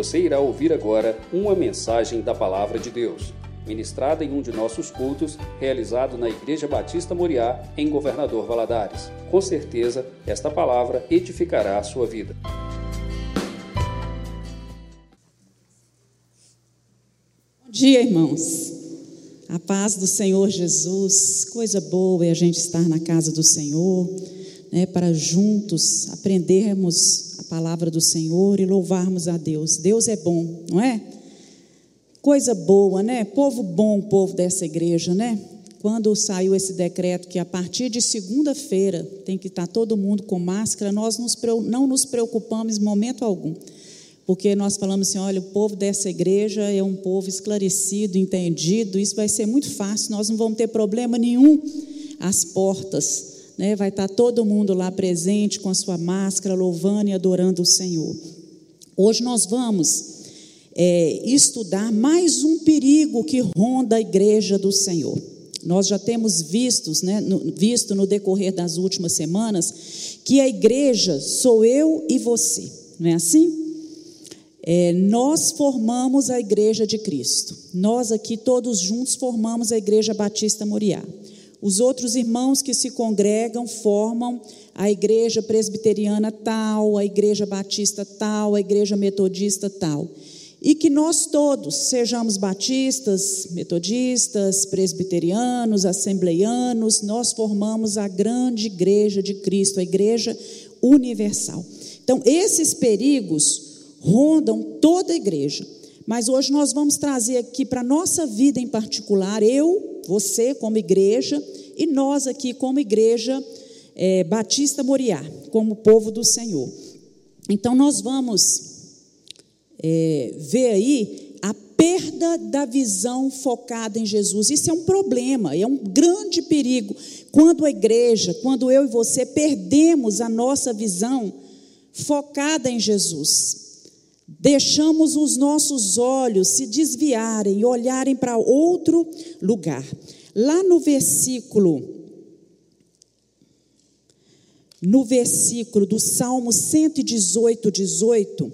Você irá ouvir agora uma mensagem da Palavra de Deus, ministrada em um de nossos cultos, realizado na Igreja Batista Moriá, em Governador Valadares. Com certeza, esta palavra edificará a sua vida. Bom dia, irmãos. A paz do Senhor Jesus, coisa boa é a gente estar na casa do Senhor, né, para juntos aprendermos palavra do Senhor e louvarmos a Deus. Deus é bom, não é? Coisa boa, né? Povo bom, povo dessa igreja, né? Quando saiu esse decreto que a partir de segunda-feira tem que estar todo mundo com máscara, nós não nos preocupamos em momento algum porque nós falamos assim: olha, o povo dessa igreja é um povo esclarecido, entendido, isso vai ser muito fácil, nós não vamos ter problema nenhum às portas. Né? Vai estar todo mundo lá presente com a sua máscara, louvando e adorando o Senhor. Hoje nós vamos é, estudar mais um perigo que ronda a igreja do Senhor. Nós já temos vistos, né, no, visto no decorrer das últimas semanas que a igreja sou eu e você, não é assim? É, nós formamos a Igreja de Cristo. Nós aqui todos juntos formamos a Igreja Batista Moriá. Os outros irmãos que se congregam formam a Igreja Presbiteriana tal, a Igreja Batista tal, a Igreja Metodista tal. E que nós todos sejamos batistas, metodistas, presbiterianos, assembleianos, nós formamos a grande Igreja de Cristo, a Igreja Universal. Então, esses perigos rondam toda a igreja. Mas hoje nós vamos trazer aqui para a nossa vida em particular, eu, você como igreja, e nós aqui como igreja é, Batista Moriá, como povo do Senhor. Então nós vamos é, ver aí a perda da visão focada em Jesus. Isso é um problema, é um grande perigo. Quando a igreja, quando eu e você perdemos a nossa visão focada em Jesus deixamos os nossos olhos se desviarem e olharem para outro lugar. Lá no versículo, no versículo do Salmo 118, 18,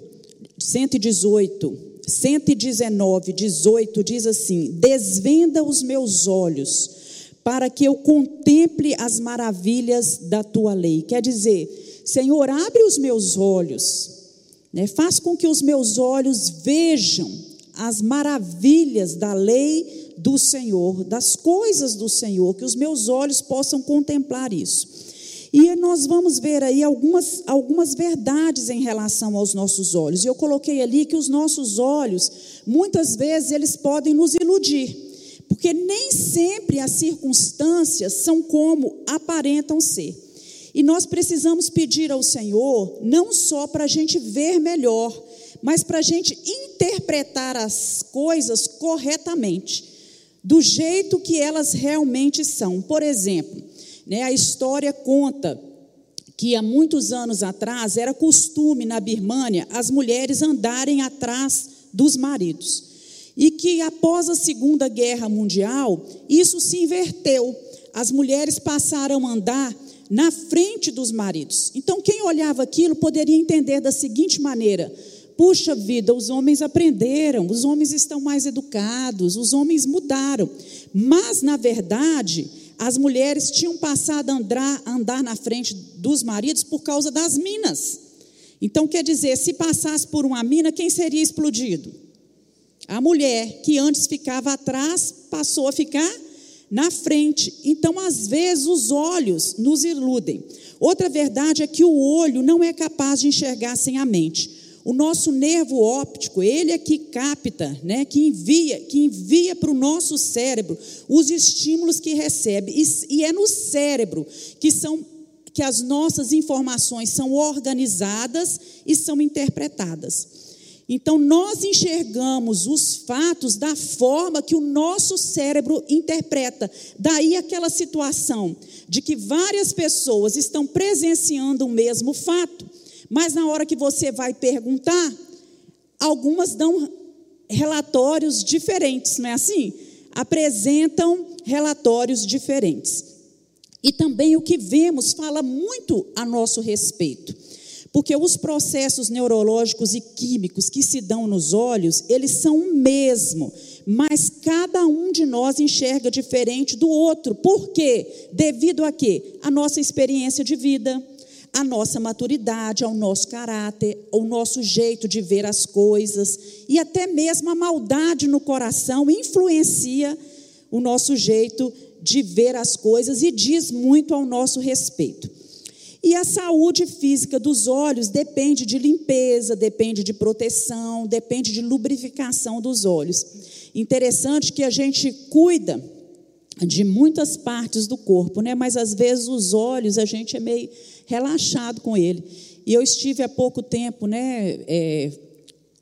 118, 119, 18, diz assim: Desvenda os meus olhos, para que eu contemple as maravilhas da tua lei. Quer dizer, Senhor, abre os meus olhos né? Faz com que os meus olhos vejam as maravilhas da lei do Senhor, das coisas do Senhor, que os meus olhos possam contemplar isso. E nós vamos ver aí algumas, algumas verdades em relação aos nossos olhos. E eu coloquei ali que os nossos olhos, muitas vezes, eles podem nos iludir, porque nem sempre as circunstâncias são como aparentam ser. E nós precisamos pedir ao Senhor, não só para a gente ver melhor, mas para a gente interpretar as coisas corretamente, do jeito que elas realmente são. Por exemplo, né, a história conta que há muitos anos atrás era costume na Birmânia as mulheres andarem atrás dos maridos. E que após a Segunda Guerra Mundial, isso se inverteu. As mulheres passaram a andar na frente dos maridos. Então, quem olhava aquilo poderia entender da seguinte maneira: puxa vida, os homens aprenderam, os homens estão mais educados, os homens mudaram. Mas, na verdade, as mulheres tinham passado a andar, andar na frente dos maridos por causa das minas. Então, quer dizer, se passasse por uma mina, quem seria explodido? A mulher que antes ficava atrás passou a ficar na frente. Então, às vezes, os olhos nos iludem. Outra verdade é que o olho não é capaz de enxergar sem a mente. O nosso nervo óptico, ele é que capta, né, que envia, que envia para o nosso cérebro os estímulos que recebe. E, e é no cérebro que são que as nossas informações são organizadas e são interpretadas. Então, nós enxergamos os fatos da forma que o nosso cérebro interpreta. Daí aquela situação de que várias pessoas estão presenciando o mesmo fato, mas na hora que você vai perguntar, algumas dão relatórios diferentes, não é assim? Apresentam relatórios diferentes. E também o que vemos fala muito a nosso respeito. Porque os processos neurológicos e químicos que se dão nos olhos, eles são o mesmo, mas cada um de nós enxerga diferente do outro. Por quê? Devido a quê? A nossa experiência de vida, a nossa maturidade, ao nosso caráter, ao nosso jeito de ver as coisas e até mesmo a maldade no coração influencia o nosso jeito de ver as coisas e diz muito ao nosso respeito. E a saúde física dos olhos depende de limpeza, depende de proteção, depende de lubrificação dos olhos. Interessante que a gente cuida de muitas partes do corpo, né? Mas às vezes os olhos a gente é meio relaxado com ele. E eu estive há pouco tempo, né, é,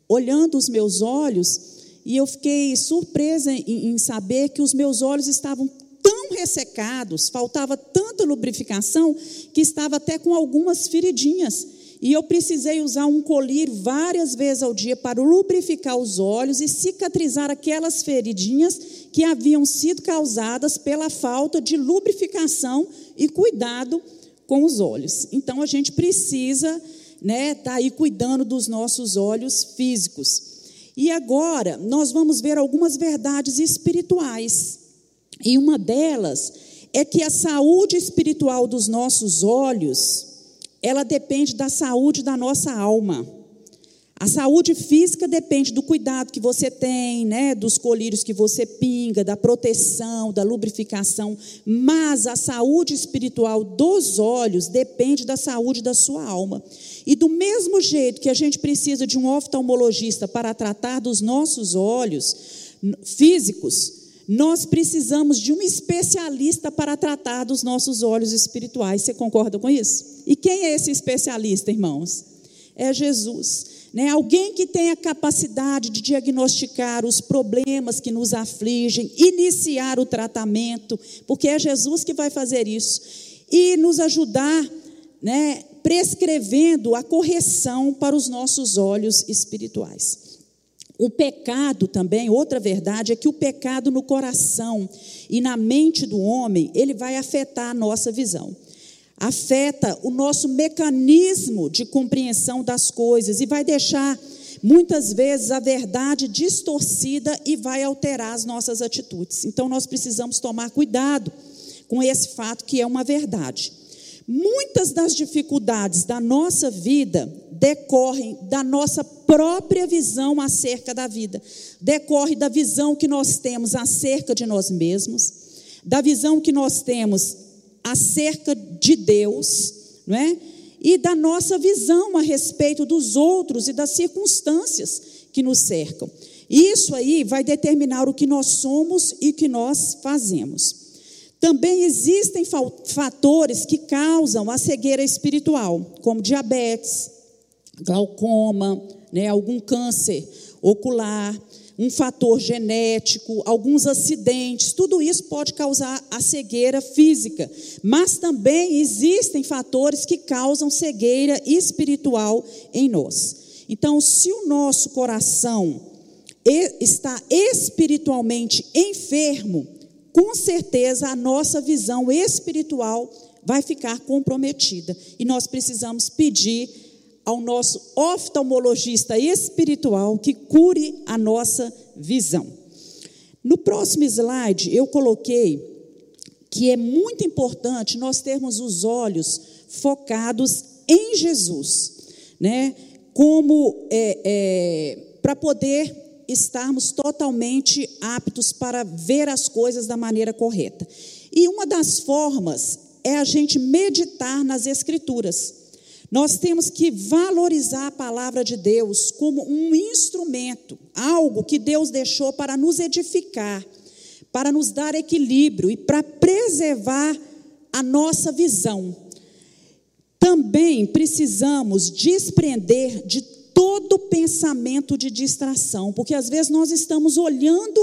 olhando os meus olhos e eu fiquei surpresa em, em saber que os meus olhos estavam tão ressecados, faltava tanta lubrificação, que estava até com algumas feridinhas. E eu precisei usar um colírio várias vezes ao dia para lubrificar os olhos e cicatrizar aquelas feridinhas que haviam sido causadas pela falta de lubrificação e cuidado com os olhos. Então a gente precisa, né, tá aí cuidando dos nossos olhos físicos. E agora nós vamos ver algumas verdades espirituais. E uma delas é que a saúde espiritual dos nossos olhos, ela depende da saúde da nossa alma. A saúde física depende do cuidado que você tem, né, dos colírios que você pinga, da proteção, da lubrificação, mas a saúde espiritual dos olhos depende da saúde da sua alma. E do mesmo jeito que a gente precisa de um oftalmologista para tratar dos nossos olhos físicos, nós precisamos de um especialista para tratar dos nossos olhos espirituais. Você concorda com isso? E quem é esse especialista, irmãos? É Jesus. Né? Alguém que tem a capacidade de diagnosticar os problemas que nos afligem, iniciar o tratamento, porque é Jesus que vai fazer isso, e nos ajudar, né, prescrevendo a correção para os nossos olhos espirituais. O pecado também, outra verdade, é que o pecado no coração e na mente do homem, ele vai afetar a nossa visão. Afeta o nosso mecanismo de compreensão das coisas e vai deixar, muitas vezes, a verdade distorcida e vai alterar as nossas atitudes. Então, nós precisamos tomar cuidado com esse fato que é uma verdade. Muitas das dificuldades da nossa vida decorrem da nossa própria visão acerca da vida, decorre da visão que nós temos acerca de nós mesmos, da visão que nós temos acerca de Deus, não é? E da nossa visão a respeito dos outros e das circunstâncias que nos cercam. Isso aí vai determinar o que nós somos e o que nós fazemos. Também existem fatores que causam a cegueira espiritual, como diabetes, glaucoma, né, algum câncer ocular, um fator genético, alguns acidentes, tudo isso pode causar a cegueira física, mas também existem fatores que causam cegueira espiritual em nós. Então, se o nosso coração está espiritualmente enfermo, com certeza a nossa visão espiritual vai ficar comprometida. E nós precisamos pedir ao nosso oftalmologista espiritual que cure a nossa visão. No próximo slide, eu coloquei que é muito importante nós termos os olhos focados em Jesus, né? Como é, é, para poder estarmos totalmente aptos para ver as coisas da maneira correta. E uma das formas é a gente meditar nas Escrituras. Nós temos que valorizar a palavra de Deus como um instrumento, algo que Deus deixou para nos edificar, para nos dar equilíbrio e para preservar a nossa visão. Também precisamos desprender de todo pensamento de distração, porque às vezes nós estamos olhando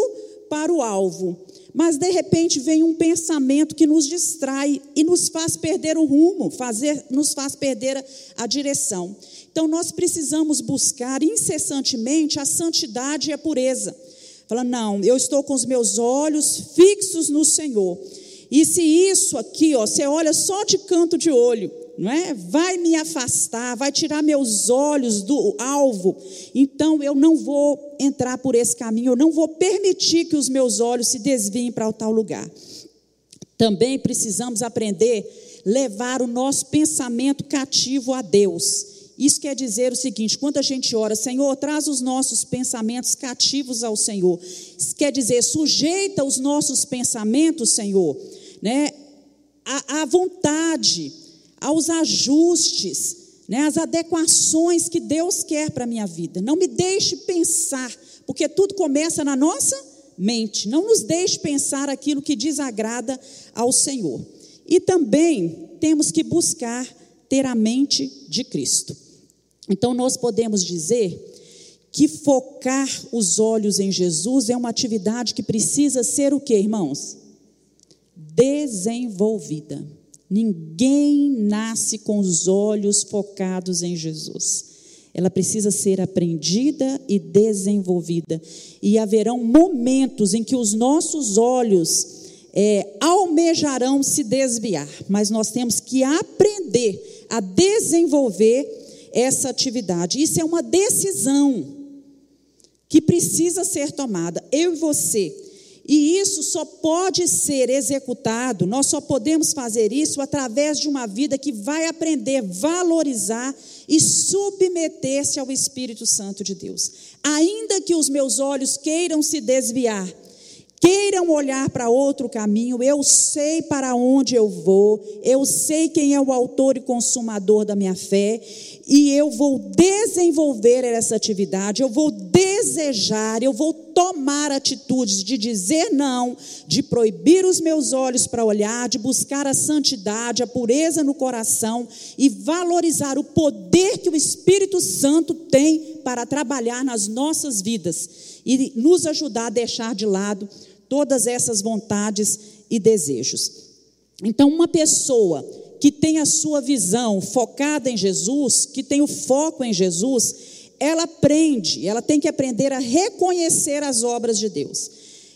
para o alvo, mas de repente vem um pensamento que nos distrai e nos faz perder o rumo, fazer, nos faz perder a, a direção. Então nós precisamos buscar incessantemente a santidade e a pureza. Fala, não, eu estou com os meus olhos fixos no Senhor. E se isso aqui, ó, você olha só de canto de olho, não é? Vai me afastar, vai tirar meus olhos do alvo. Então eu não vou entrar por esse caminho, eu não vou permitir que os meus olhos se desviem para o tal lugar. Também precisamos aprender levar o nosso pensamento cativo a Deus. Isso quer dizer o seguinte: quando a gente ora, Senhor, traz os nossos pensamentos cativos ao Senhor. Isso quer dizer, sujeita os nossos pensamentos, Senhor, né, à, à vontade, aos ajustes, né, às adequações que Deus quer para a minha vida. Não me deixe pensar, porque tudo começa na nossa mente. Não nos deixe pensar aquilo que desagrada ao Senhor. E também temos que buscar ter a mente de Cristo. Então, nós podemos dizer que focar os olhos em Jesus é uma atividade que precisa ser o que, irmãos? Desenvolvida. Ninguém nasce com os olhos focados em Jesus. Ela precisa ser aprendida e desenvolvida. E haverão momentos em que os nossos olhos é, almejarão se desviar, mas nós temos que aprender a desenvolver essa atividade. Isso é uma decisão que precisa ser tomada, eu e você. E isso só pode ser executado, nós só podemos fazer isso através de uma vida que vai aprender a valorizar e submeter-se ao Espírito Santo de Deus. Ainda que os meus olhos queiram se desviar, queiram olhar para outro caminho, eu sei para onde eu vou, eu sei quem é o autor e consumador da minha fé, e eu vou desenvolver essa atividade, eu vou desejar, eu vou tomar atitudes de dizer não, de proibir os meus olhos para olhar, de buscar a santidade, a pureza no coração e valorizar o poder que o Espírito Santo tem para trabalhar nas nossas vidas e nos ajudar a deixar de lado todas essas vontades e desejos. Então, uma pessoa que tem a sua visão focada em Jesus, que tem o foco em Jesus, ela aprende, ela tem que aprender a reconhecer as obras de Deus,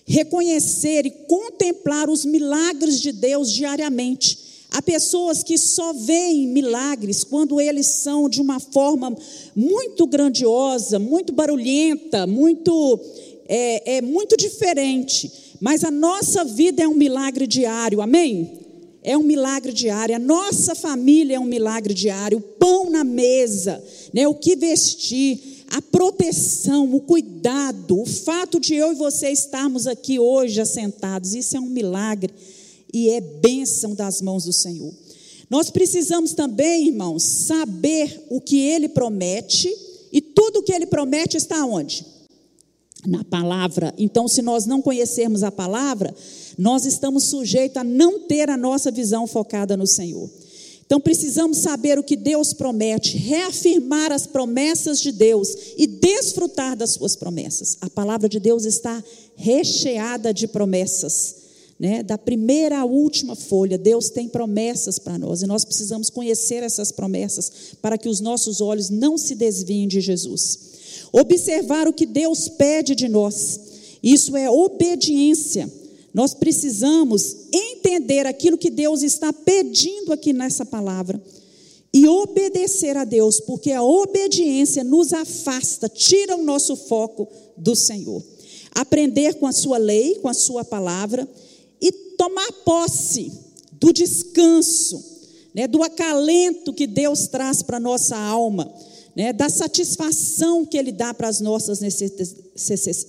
reconhecer e contemplar os milagres de Deus diariamente. Há pessoas que só veem milagres quando eles são de uma forma muito grandiosa, muito barulhenta, muito é, é muito diferente. Mas a nossa vida é um milagre diário, amém? É um milagre diário, a nossa família é um milagre diário, o pão na mesa, né, o que vestir, a proteção, o cuidado, o fato de eu e você estarmos aqui hoje assentados, isso é um milagre e é bênção das mãos do Senhor. Nós precisamos também, irmãos, saber o que Ele promete e tudo o que Ele promete está onde? Na palavra. Então, se nós não conhecermos a palavra, nós estamos sujeitos a não ter a nossa visão focada no Senhor. Então, precisamos saber o que Deus promete, reafirmar as promessas de Deus e desfrutar das suas promessas. A palavra de Deus está recheada de promessas. Né? Da primeira à última folha, Deus tem promessas para nós e nós precisamos conhecer essas promessas para que os nossos olhos não se desviem de Jesus. Observar o que Deus pede de nós. Isso é obediência. Nós precisamos entender aquilo que Deus está pedindo aqui nessa palavra e obedecer a Deus, porque a obediência nos afasta, tira o nosso foco do Senhor. Aprender com a sua lei, com a sua palavra e tomar posse do descanso, né, do acalento que Deus traz para nossa alma né, da satisfação que Ele dá para as nossas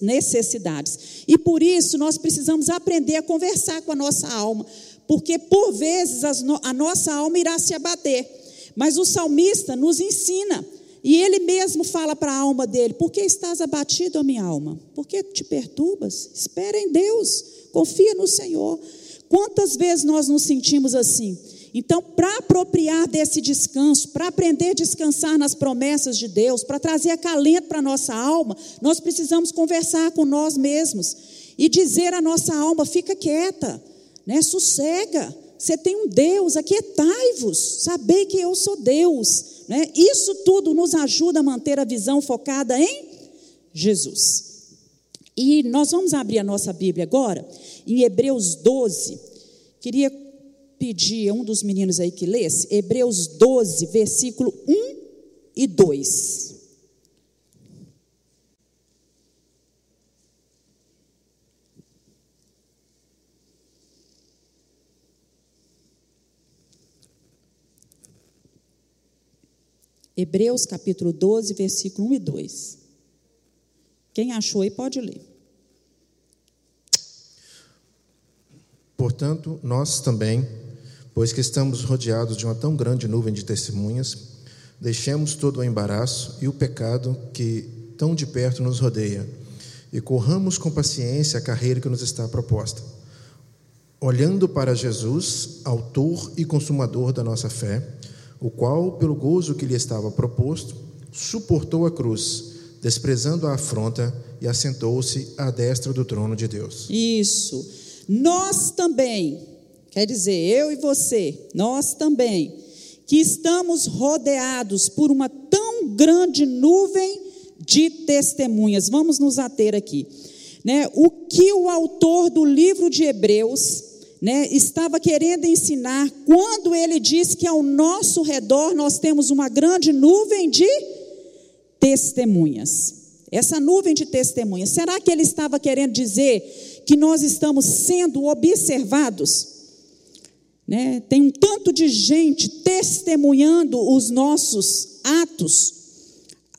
necessidades. E por isso nós precisamos aprender a conversar com a nossa alma, porque por vezes a nossa alma irá se abater. Mas o salmista nos ensina, e ele mesmo fala para a alma dele: Por que estás abatido, minha alma? Por que te perturbas? Espera em Deus, confia no Senhor. Quantas vezes nós nos sentimos assim? Então, para apropriar desse descanso, para aprender a descansar nas promessas de Deus, para trazer acalento para a nossa alma, nós precisamos conversar com nós mesmos e dizer à nossa alma: fica quieta, né? sossega. Você tem um Deus, aquietai-vos, sabei que eu sou Deus. Né? Isso tudo nos ajuda a manter a visão focada em Jesus. E nós vamos abrir a nossa Bíblia agora, em Hebreus 12. Queria pedir a um dos meninos aí que lesse Hebreus 12, versículo 1 e 2. Hebreus capítulo 12, versículo 1 e 2. Quem achou aí pode ler. Portanto, nós também, pois que estamos rodeados de uma tão grande nuvem de testemunhas, deixemos todo o embaraço e o pecado que tão de perto nos rodeia e corramos com paciência a carreira que nos está proposta. Olhando para Jesus, autor e consumador da nossa fé, o qual, pelo gozo que lhe estava proposto, suportou a cruz, desprezando a afronta e assentou-se à destra do trono de Deus. Isso. Nós também, quer dizer, eu e você, nós também, que estamos rodeados por uma tão grande nuvem de testemunhas. Vamos nos ater aqui. Né? O que o autor do livro de Hebreus né, estava querendo ensinar quando ele diz que ao nosso redor nós temos uma grande nuvem de testemunhas. Essa nuvem de testemunhas, será que ele estava querendo dizer que nós estamos sendo observados? Né? Tem um tanto de gente testemunhando os nossos atos,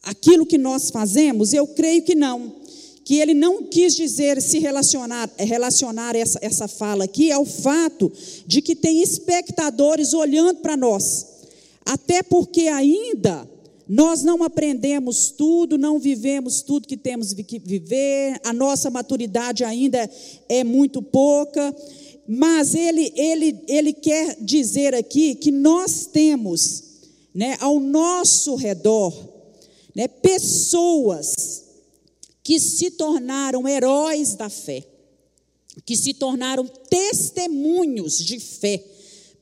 aquilo que nós fazemos? Eu creio que não que ele não quis dizer, se relacionar, relacionar essa, essa fala aqui ao fato de que tem espectadores olhando para nós. Até porque ainda nós não aprendemos tudo, não vivemos tudo que temos que viver, a nossa maturidade ainda é muito pouca, mas ele, ele, ele quer dizer aqui que nós temos né, ao nosso redor né, pessoas que se tornaram heróis da fé, que se tornaram testemunhos de fé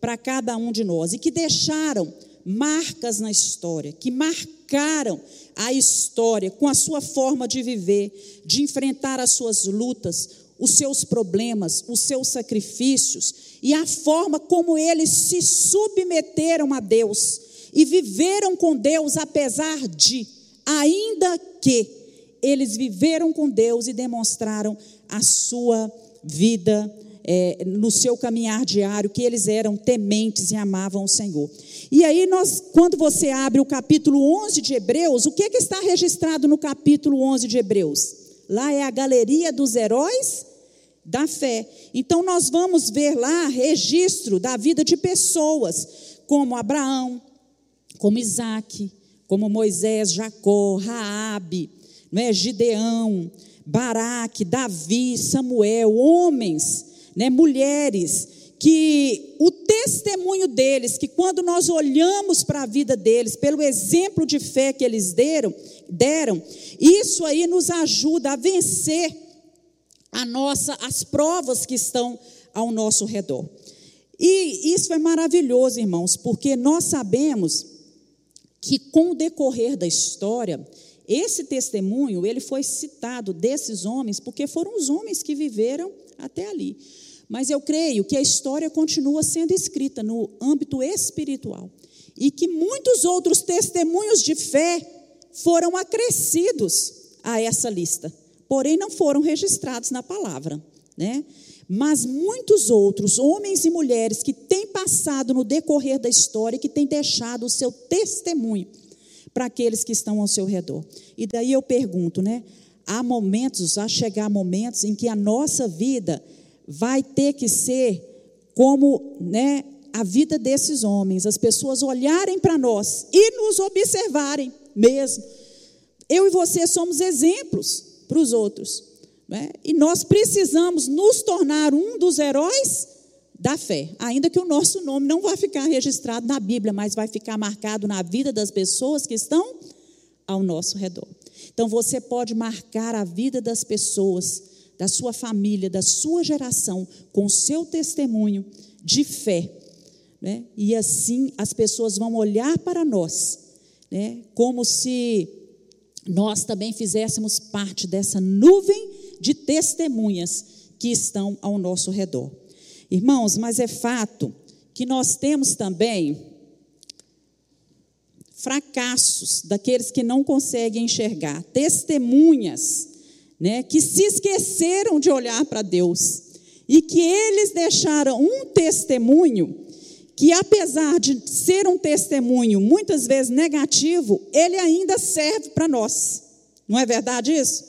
para cada um de nós e que deixaram marcas na história, que marcaram a história com a sua forma de viver, de enfrentar as suas lutas, os seus problemas, os seus sacrifícios e a forma como eles se submeteram a Deus e viveram com Deus apesar de, ainda que eles viveram com Deus e demonstraram a sua vida é, no seu caminhar diário, que eles eram tementes e amavam o Senhor. E aí, nós, quando você abre o capítulo 11 de Hebreus, o que, que está registrado no capítulo 11 de Hebreus? Lá é a galeria dos heróis da fé. Então, nós vamos ver lá registro da vida de pessoas como Abraão, como Isaac, como Moisés, Jacó, Raabe, é Gideão, Baraque, Davi, Samuel, homens, né, mulheres, que o testemunho deles, que quando nós olhamos para a vida deles, pelo exemplo de fé que eles deram, deram, isso aí nos ajuda a vencer a nossa, as provas que estão ao nosso redor. E isso é maravilhoso, irmãos, porque nós sabemos que com o decorrer da história, esse testemunho, ele foi citado desses homens, porque foram os homens que viveram até ali. Mas eu creio que a história continua sendo escrita no âmbito espiritual e que muitos outros testemunhos de fé foram acrescidos a essa lista, porém não foram registrados na palavra, né? Mas muitos outros homens e mulheres que têm passado no decorrer da história, que têm deixado o seu testemunho para aqueles que estão ao seu redor. E daí eu pergunto, né? Há momentos, há chegar momentos em que a nossa vida vai ter que ser como, né, a vida desses homens, as pessoas olharem para nós e nos observarem mesmo. Eu e você somos exemplos para os outros. Né? E nós precisamos nos tornar um dos heróis da fé, ainda que o nosso nome não vai ficar registrado na Bíblia, mas vai ficar marcado na vida das pessoas que estão ao nosso redor. Então você pode marcar a vida das pessoas, da sua família, da sua geração, com o seu testemunho de fé. Né? E assim as pessoas vão olhar para nós, né? como se nós também fizéssemos parte dessa nuvem de testemunhas que estão ao nosso redor. Irmãos, mas é fato que nós temos também fracassos daqueles que não conseguem enxergar, testemunhas, né, que se esqueceram de olhar para Deus e que eles deixaram um testemunho que apesar de ser um testemunho muitas vezes negativo, ele ainda serve para nós. Não é verdade isso?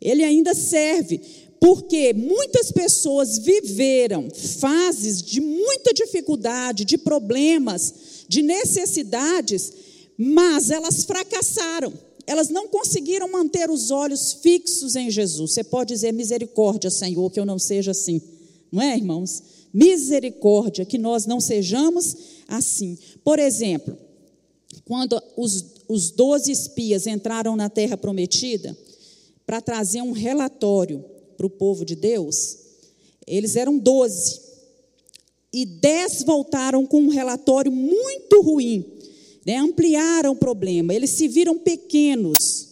Ele ainda serve, porque muitas pessoas viveram fases de muita dificuldade, de problemas, de necessidades, mas elas fracassaram. Elas não conseguiram manter os olhos fixos em Jesus. Você pode dizer misericórdia, Senhor, que eu não seja assim. Não é, irmãos? Misericórdia, que nós não sejamos assim. Por exemplo, quando os, doze espias entraram na terra prometida para trazer um relatório para o povo de Deus, eles eram doze. E dez voltaram com um relatório muito ruim, né? ampliaram o problema. Eles se viram pequenos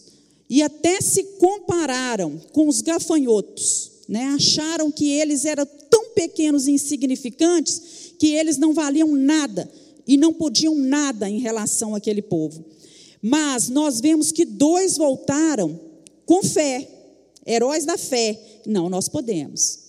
e até se compararam com os gafanhotos. Né? Acharam que eles eram pequenos e insignificantes que eles não valiam nada e não podiam nada em relação àquele povo. Mas nós vemos que dois voltaram com fé, heróis da fé. Não, nós podemos.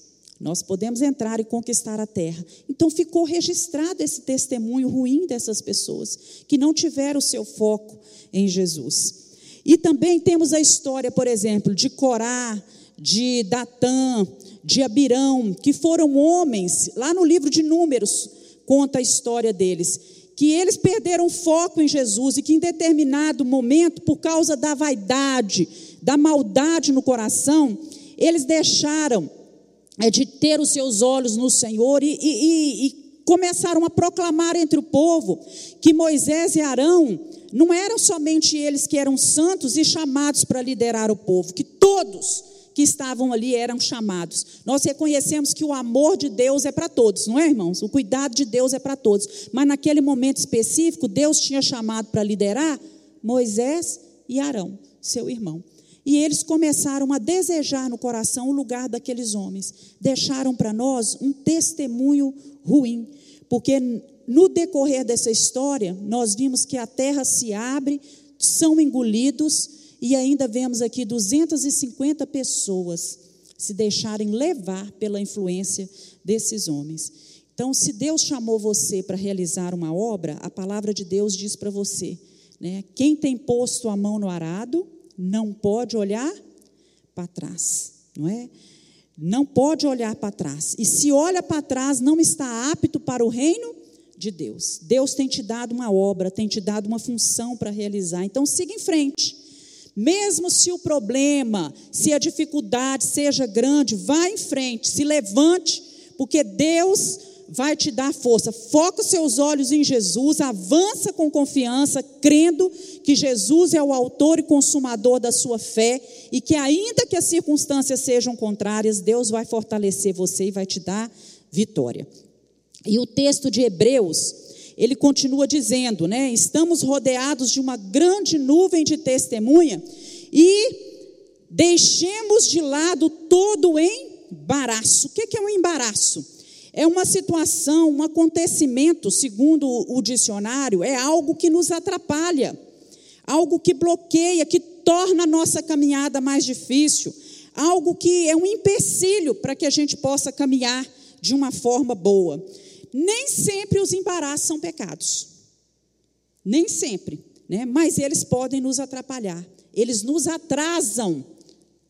Nós podemos entrar e conquistar a terra. Então ficou registrado esse testemunho ruim dessas pessoas que não tiveram o seu foco em Jesus. E também temos a história, por exemplo, de Corá, de Datã, de Abirão, que foram homens, lá no livro de Números conta a história deles, que eles perderam foco em Jesus e que em determinado momento, por causa da vaidade, da maldade no coração, eles deixaram é, de ter os seus olhos no Senhor e, e, e começaram a proclamar entre o povo que Moisés e Arão não eram somente eles que eram santos e chamados para liderar o povo, que todos que estavam ali eram chamados. Nós reconhecemos que o amor de Deus é para todos, não é, irmãos? O cuidado de Deus é para todos. Mas naquele momento específico, Deus tinha chamado para liderar Moisés e Arão, seu irmão. E eles começaram a desejar no coração o lugar daqueles homens. Deixaram para nós um testemunho ruim, porque no decorrer dessa história, nós vimos que a terra se abre, são engolidos e ainda vemos aqui 250 pessoas se deixarem levar pela influência desses homens. Então, se Deus chamou você para realizar uma obra, a palavra de Deus diz para você: né, quem tem posto a mão no arado não pode olhar para trás, não é? Não pode olhar para trás. E se olha para trás, não está apto para o reino de Deus. Deus tem te dado uma obra, tem te dado uma função para realizar. Então, siga em frente. Mesmo se o problema, se a dificuldade seja grande, vá em frente, se levante, porque Deus vai te dar força. Foca os seus olhos em Jesus, avança com confiança, crendo que Jesus é o autor e consumador da sua fé e que, ainda que as circunstâncias sejam contrárias, Deus vai fortalecer você e vai te dar vitória. E o texto de Hebreus ele continua dizendo, né? Estamos rodeados de uma grande nuvem de testemunha e deixemos de lado todo o embaraço. O que é um embaraço? É uma situação, um acontecimento, segundo o dicionário, é algo que nos atrapalha, algo que bloqueia, que torna a nossa caminhada mais difícil, algo que é um empecilho para que a gente possa caminhar de uma forma boa. Nem sempre os embaraços são pecados. Nem sempre, né? Mas eles podem nos atrapalhar. Eles nos atrasam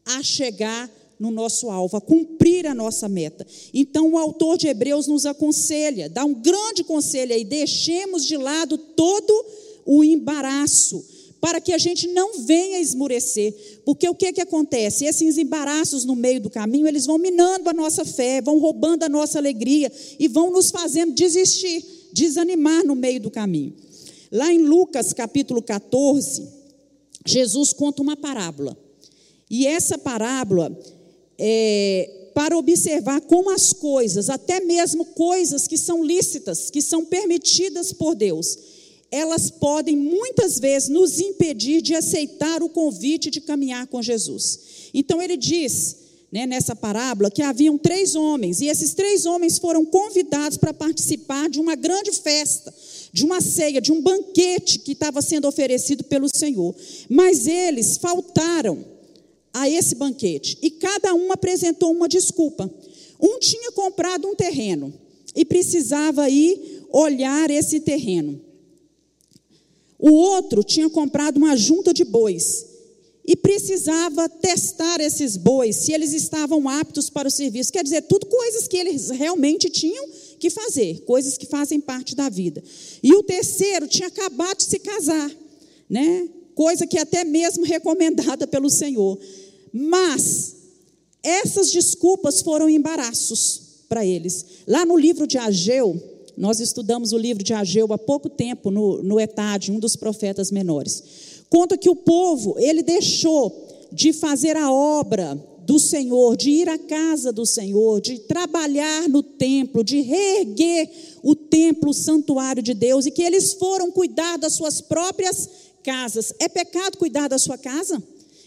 a chegar no nosso alvo, a cumprir a nossa meta. Então, o autor de Hebreus nos aconselha, dá um grande conselho aí: deixemos de lado todo o embaraço, para que a gente não venha esmurecer. Porque o que, que acontece? Esses embaraços no meio do caminho, eles vão minando a nossa fé, vão roubando a nossa alegria e vão nos fazendo desistir, desanimar no meio do caminho. Lá em Lucas capítulo 14, Jesus conta uma parábola. E essa parábola é para observar como as coisas, até mesmo coisas que são lícitas, que são permitidas por Deus, elas podem muitas vezes nos impedir de aceitar o convite de caminhar com Jesus. Então ele diz, né, nessa parábola que haviam três homens, e esses três homens foram convidados para participar de uma grande festa, de uma ceia, de um banquete que estava sendo oferecido pelo Senhor. Mas eles faltaram a esse banquete, e cada um apresentou uma desculpa. Um tinha comprado um terreno e precisava ir olhar esse terreno. O outro tinha comprado uma junta de bois e precisava testar esses bois, se eles estavam aptos para o serviço. Quer dizer, tudo coisas que eles realmente tinham que fazer, coisas que fazem parte da vida. E o terceiro tinha acabado de se casar, né? Coisa que até mesmo recomendada pelo Senhor. Mas essas desculpas foram embaraços para eles. Lá no livro de Ageu, nós estudamos o livro de Ageu há pouco tempo no, no Etade, um dos profetas menores. Conta que o povo, ele deixou de fazer a obra do Senhor, de ir à casa do Senhor, de trabalhar no templo, de reerguer o templo, o santuário de Deus, e que eles foram cuidar das suas próprias casas. É pecado cuidar da sua casa?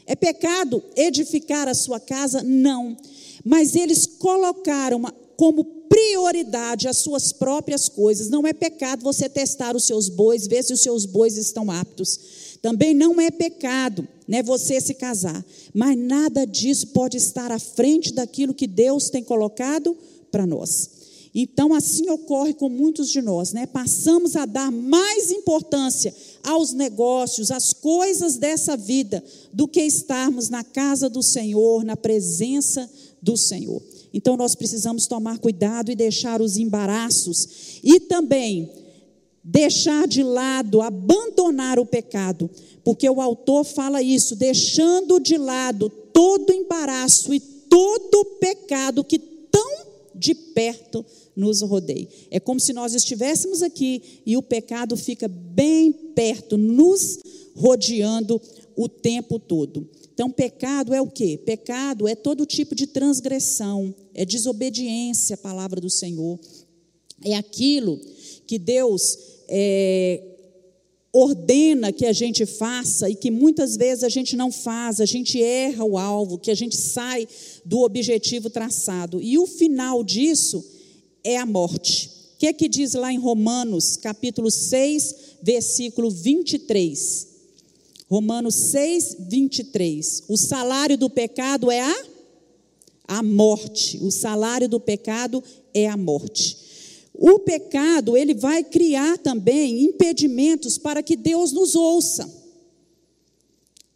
É pecado edificar a sua casa? Não. Mas eles colocaram como prioridade as suas próprias coisas. Não é pecado você testar os seus bois, ver se os seus bois estão aptos. Também não é pecado, né, você se casar, mas nada disso pode estar à frente daquilo que Deus tem colocado para nós. Então, assim ocorre com muitos de nós, né? Passamos a dar mais importância aos negócios, às coisas dessa vida, do que estarmos na casa do Senhor, na presença do Senhor. Então, nós precisamos tomar cuidado e deixar os embaraços e também deixar de lado, abandonar o pecado, porque o autor fala isso, deixando de lado todo embaraço e todo pecado que tão de perto nos rodeia. É como se nós estivéssemos aqui e o pecado fica bem perto, nos rodeando o tempo todo. Então, pecado é o quê? Pecado é todo tipo de transgressão, é desobediência à palavra do Senhor, é aquilo que Deus é, ordena que a gente faça e que muitas vezes a gente não faz, a gente erra o alvo, que a gente sai do objetivo traçado. E o final disso é a morte. O que é que diz lá em Romanos, capítulo 6, versículo 23? Romanos 6, 23. O salário do pecado é a, a morte. O salário do pecado é a morte. O pecado, ele vai criar também impedimentos para que Deus nos ouça.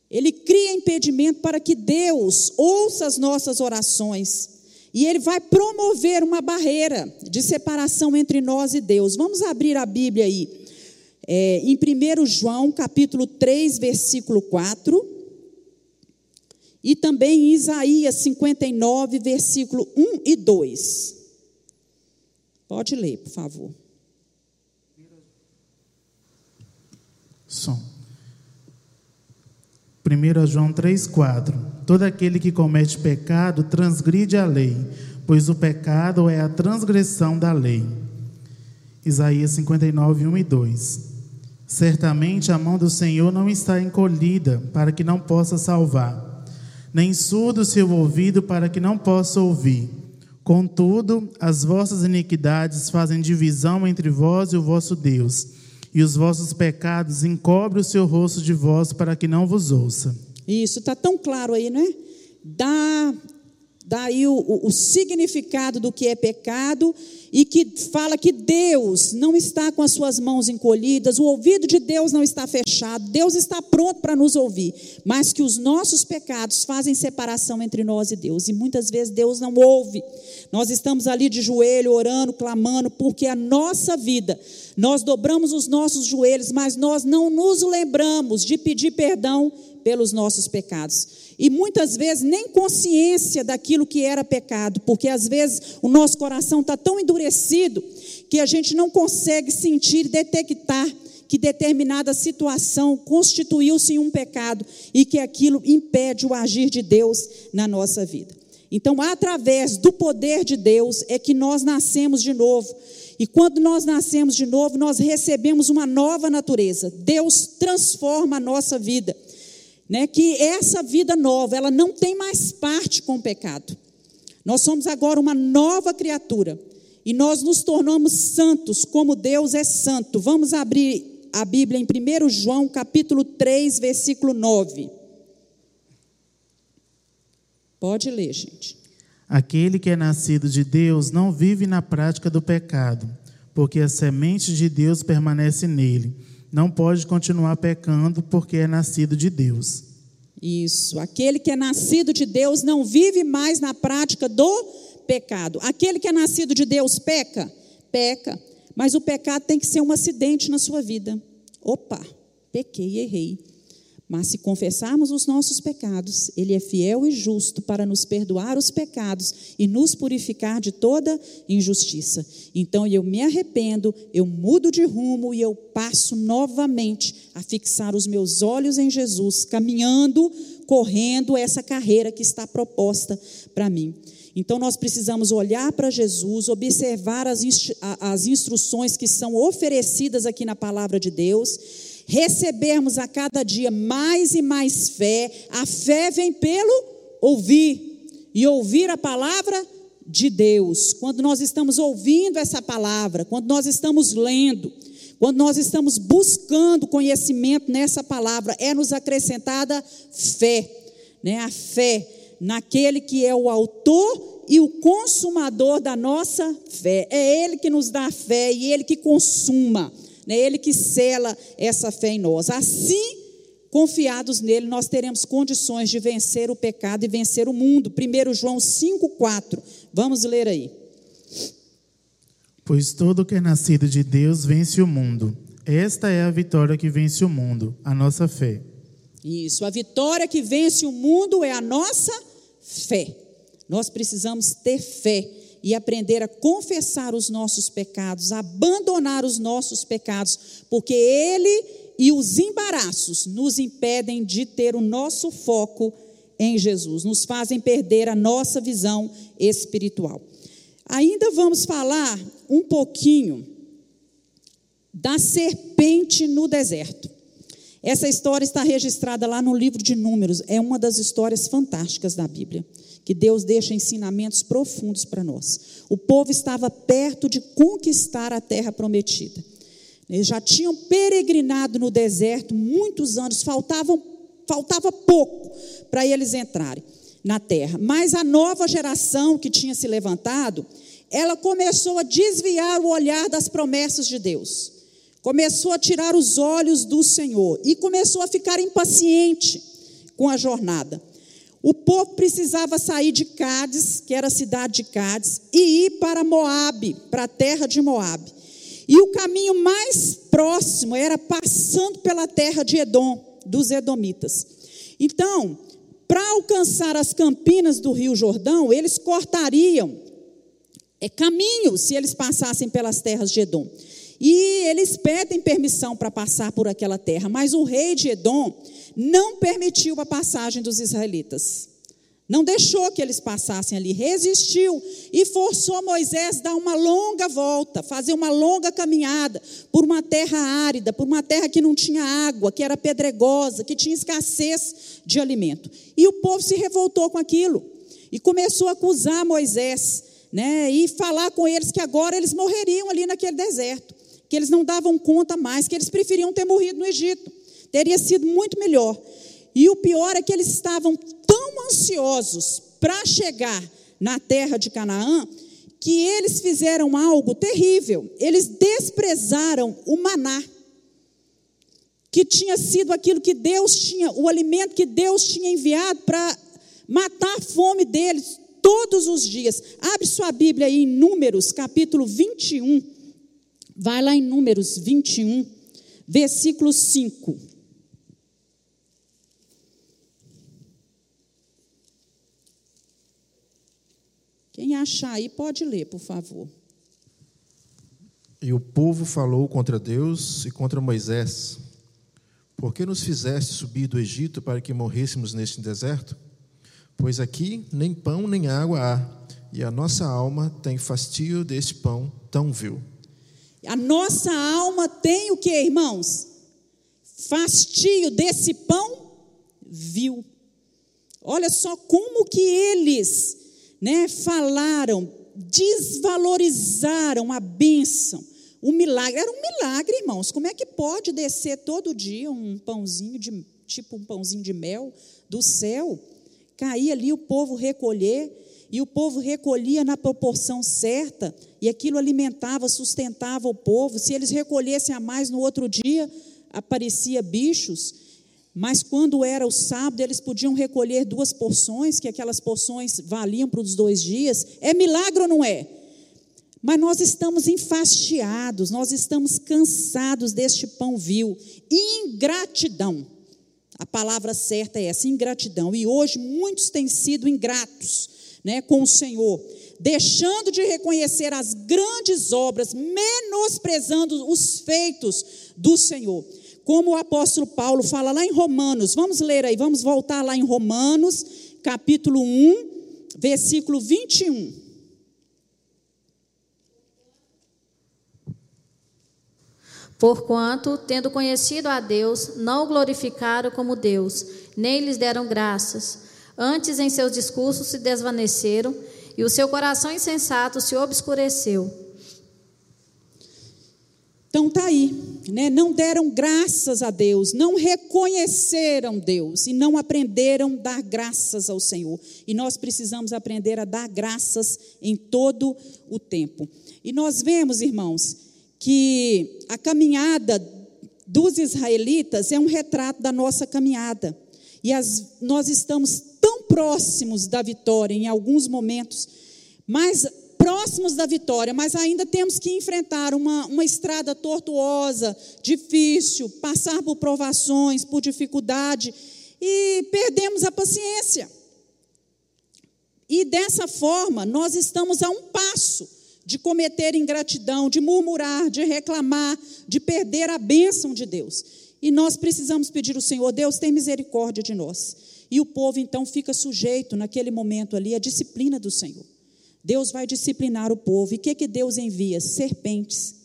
Ele cria impedimento para que Deus ouça as nossas orações. E ele vai promover uma barreira de separação entre nós e Deus. Vamos abrir a Bíblia aí. É, em 1 João, capítulo 3, versículo 4. E também em Isaías 59, versículo 1 e 2. Pode ler, por favor. Som. 1 João 3,4 Todo aquele que comete pecado transgride a lei, pois o pecado é a transgressão da lei. Isaías 59, 1 e 2 Certamente a mão do Senhor não está encolhida para que não possa salvar, nem surdo seu ouvido para que não possa ouvir. Contudo, as vossas iniquidades fazem divisão entre vós e o vosso Deus, e os vossos pecados encobrem o seu rosto de vós para que não vos ouça. Isso, está tão claro aí, né? Dá, dá aí o, o, o significado do que é pecado e que fala que Deus não está com as suas mãos encolhidas, o ouvido de Deus não está fechado, Deus está pronto para nos ouvir, mas que os nossos pecados fazem separação entre nós e Deus, e muitas vezes Deus não ouve. Nós estamos ali de joelho, orando, clamando, porque a nossa vida, nós dobramos os nossos joelhos, mas nós não nos lembramos de pedir perdão pelos nossos pecados. E muitas vezes nem consciência daquilo que era pecado, porque às vezes o nosso coração está tão endurecido que a gente não consegue sentir detectar que determinada situação constituiu-se um pecado e que aquilo impede o agir de Deus na nossa vida. Então, através do poder de Deus é que nós nascemos de novo. E quando nós nascemos de novo, nós recebemos uma nova natureza. Deus transforma a nossa vida né, que essa vida nova, ela não tem mais parte com o pecado. Nós somos agora uma nova criatura e nós nos tornamos santos como Deus é santo. Vamos abrir a Bíblia em 1 João, capítulo 3, versículo 9. Pode ler, gente. Aquele que é nascido de Deus não vive na prática do pecado, porque a semente de Deus permanece nele. Não pode continuar pecando porque é nascido de Deus. Isso. Aquele que é nascido de Deus não vive mais na prática do pecado. Aquele que é nascido de Deus peca? Peca. Mas o pecado tem que ser um acidente na sua vida. Opa, pequei, errei. Mas se confessarmos os nossos pecados, Ele é fiel e justo para nos perdoar os pecados e nos purificar de toda injustiça. Então eu me arrependo, eu mudo de rumo e eu passo novamente a fixar os meus olhos em Jesus, caminhando, correndo essa carreira que está proposta para mim. Então nós precisamos olhar para Jesus, observar as, instruções que são oferecidas aqui na palavra de Deus recebermos a cada dia mais e mais fé. A fé vem pelo ouvir e ouvir a palavra de Deus. Quando nós estamos ouvindo essa palavra, quando nós estamos lendo, quando nós estamos buscando conhecimento nessa palavra, é nos acrescentada fé, né? A fé naquele que é o autor e o consumador da nossa fé. É ele que nos dá fé e ele que consuma. É Ele que cela essa fé em nós. Assim, confiados nele, nós teremos condições de vencer o pecado e vencer o mundo. 1 João 5,4. Vamos ler aí. Pois todo que é nascido de Deus vence o mundo. Esta é a vitória que vence o mundo, a nossa fé. Isso, a vitória que vence o mundo é a nossa fé. Nós precisamos ter fé e aprender a confessar os nossos pecados, abandonar os nossos pecados, porque Ele e os embaraços nos impedem de ter o nosso foco em Jesus, nos fazem perder a nossa visão espiritual. Ainda vamos falar um pouquinho da serpente no deserto. Essa história está registrada lá no livro de Números, é uma das histórias fantásticas da Bíblia que Deus deixa ensinamentos profundos para nós. O povo estava perto de conquistar a terra prometida. Eles já tinham peregrinado no deserto muitos anos, faltavam, faltava pouco para eles entrarem na terra. Mas a nova geração que tinha se levantado, ela começou a desviar o olhar das promessas de Deus. Começou a tirar os olhos do Senhor e começou a ficar impaciente com a jornada. O povo precisava sair de Cádiz, que era a cidade de Cádiz, e ir para Moabe, para a terra de Moabe. E o caminho mais próximo era passando pela terra de Edom, dos edomitas. Então, para alcançar as campinas do Rio Jordão, eles cortariam é, caminho se eles passassem pelas terras de Edom. E eles pedem permissão para passar por aquela terra, mas o rei de Edom não permitiu a passagem dos israelitas. Não deixou que eles passassem ali, resistiu e forçou Moisés a dar uma longa volta, fazer uma longa caminhada por uma terra árida, por uma terra que não tinha água, que era pedregosa, que tinha escassez de alimento. E o povo se revoltou com aquilo e começou a acusar Moisés, né, e falar com eles que agora eles morreriam ali naquele deserto, que eles não davam conta mais, que eles preferiam ter morrido no Egito. Teria sido muito melhor. E o pior é que eles estavam tão ansiosos para chegar na terra de Canaã que eles fizeram algo terrível. Eles desprezaram o maná, que tinha sido aquilo que Deus tinha, o alimento que Deus tinha enviado para matar a fome deles todos os dias. Abre sua Bíblia aí em Números, capítulo 21. Vai lá em Números 21, versículo 5. Quem achar aí pode ler, por favor. E o povo falou contra Deus e contra Moisés: Por que nos fizeste subir do Egito para que morrêssemos neste deserto? Pois aqui nem pão nem água há, e a nossa alma tem fastio deste pão tão vil. A nossa alma tem o que, irmãos? Fastio desse pão vil. Olha só como que eles né, falaram, desvalorizaram a bênção, o milagre. Era um milagre, irmãos. Como é que pode descer todo dia um pãozinho de tipo um pãozinho de mel do céu? Cair ali o povo recolher e o povo recolhia na proporção certa, e aquilo alimentava, sustentava o povo. Se eles recolhessem a mais no outro dia, aparecia bichos. Mas quando era o sábado, eles podiam recolher duas porções, que aquelas porções valiam para os dois dias. É milagre ou não é? Mas nós estamos enfastiados, nós estamos cansados deste pão vil. Ingratidão. A palavra certa é essa, ingratidão. E hoje muitos têm sido ingratos né, com o Senhor, deixando de reconhecer as grandes obras, menosprezando os feitos do Senhor. Como o apóstolo Paulo fala lá em Romanos, vamos ler aí, vamos voltar lá em Romanos, capítulo 1, versículo 21. Porquanto, tendo conhecido a Deus, não o glorificaram como Deus, nem lhes deram graças Antes, em seus discursos se desvaneceram e o seu coração insensato se obscureceu. Então tá aí, né? Não deram graças a Deus, não reconheceram Deus e não aprenderam a dar graças ao Senhor. E nós precisamos aprender a dar graças em todo o tempo. E nós vemos, irmãos, que a caminhada dos israelitas é um retrato da nossa caminhada. E as, nós estamos próximos da vitória em alguns momentos, mas próximos da vitória, mas ainda temos que enfrentar uma, uma estrada tortuosa, difícil, passar por provações, por dificuldade, e perdemos a paciência. E dessa forma, nós estamos a um passo de cometer ingratidão, de murmurar, de reclamar, de perder a bênção de Deus. E nós precisamos pedir ao Senhor, Deus, tem misericórdia de nós. E o povo então fica sujeito, naquele momento ali, à disciplina do Senhor. Deus vai disciplinar o povo. E o que, que Deus envia? Serpentes,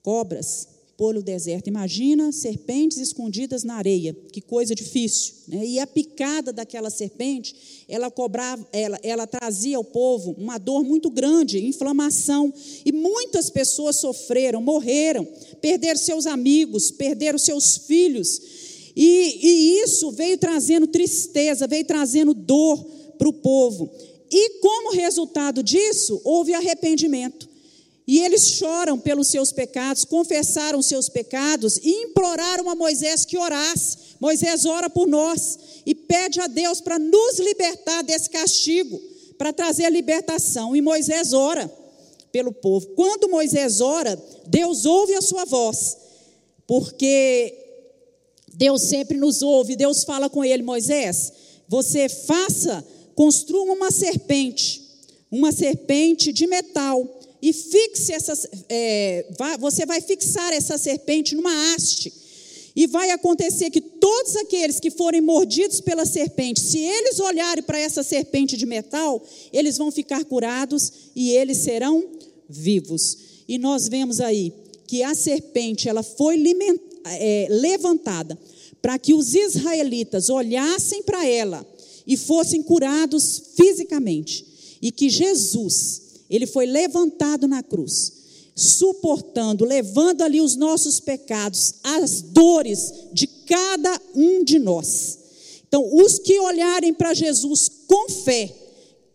cobras, pelo deserto. Imagina serpentes escondidas na areia, que coisa difícil. Né? E a picada daquela serpente, ela cobrava, ela, ela trazia ao povo uma dor muito grande, inflamação. E muitas pessoas sofreram, morreram, perderam seus amigos, perderam seus filhos. E, e isso veio trazendo tristeza, veio trazendo dor para o povo. E como resultado disso, houve arrependimento. E eles choram pelos seus pecados, confessaram seus pecados e imploraram a Moisés que orasse. Moisés ora por nós e pede a Deus para nos libertar desse castigo, para trazer a libertação. E Moisés ora pelo povo. Quando Moisés ora, Deus ouve a sua voz, porque Deus sempre nos ouve. Deus fala com ele: Moisés, você faça, construa uma serpente, uma serpente de metal e fixe essa, é, você vai fixar essa serpente numa haste. E vai acontecer que todos aqueles que forem mordidos pela serpente, se eles olharem para essa serpente de metal, eles vão ficar curados e eles serão vivos. E nós vemos aí que a serpente ela foi é, levantada para que os israelitas olhassem para ela e fossem curados fisicamente. E que Jesus ele foi levantado na cruz, suportando, levando ali os nossos pecados, as dores de cada um de nós. Então, os que olharem para Jesus com fé,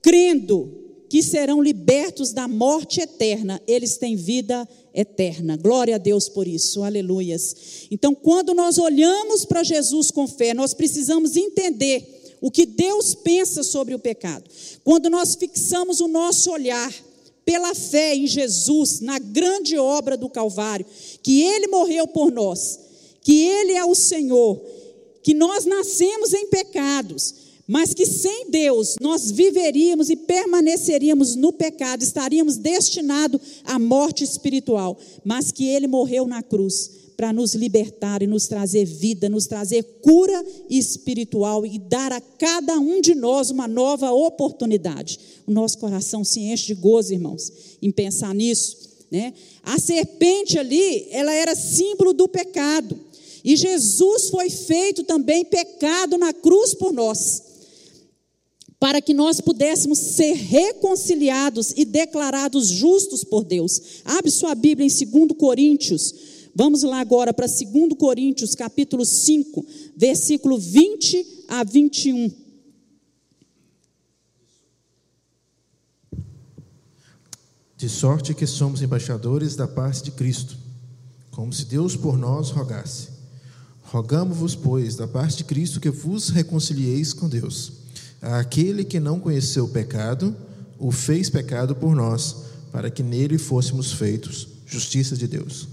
crendo que serão libertos da morte eterna, eles têm vida eterna. Glória a Deus por isso, aleluias. Então, quando nós olhamos para Jesus com fé, nós precisamos entender o que Deus pensa sobre o pecado. Quando nós fixamos o nosso olhar pela fé em Jesus, na grande obra do Calvário, que Ele morreu por nós, que Ele é o Senhor, que nós nascemos em pecados, mas que sem Deus nós viveríamos e permaneceríamos no pecado, estaríamos destinados à morte espiritual, mas que Ele morreu na cruz para nos libertar e nos trazer vida, nos trazer cura espiritual e dar a cada um de nós uma nova oportunidade. O nosso coração se enche de gozo, irmãos, em pensar nisso. Né? A serpente ali, ela era símbolo do pecado. E Jesus foi feito também pecado na cruz por nós. Para que nós pudéssemos ser reconciliados e declarados justos por Deus. Abre sua Bíblia em 2 Coríntios. Vamos lá agora para 2 Coríntios, capítulo 5, versículo 20 a 21. De sorte que somos embaixadores da parte de Cristo, como se Deus por nós rogasse. Rogamo-vos, pois, da parte de Cristo, que vos reconcilieis com Deus. Aquele que não conheceu o pecado, o fez pecado por nós, para que nele fôssemos feitos justiça de Deus.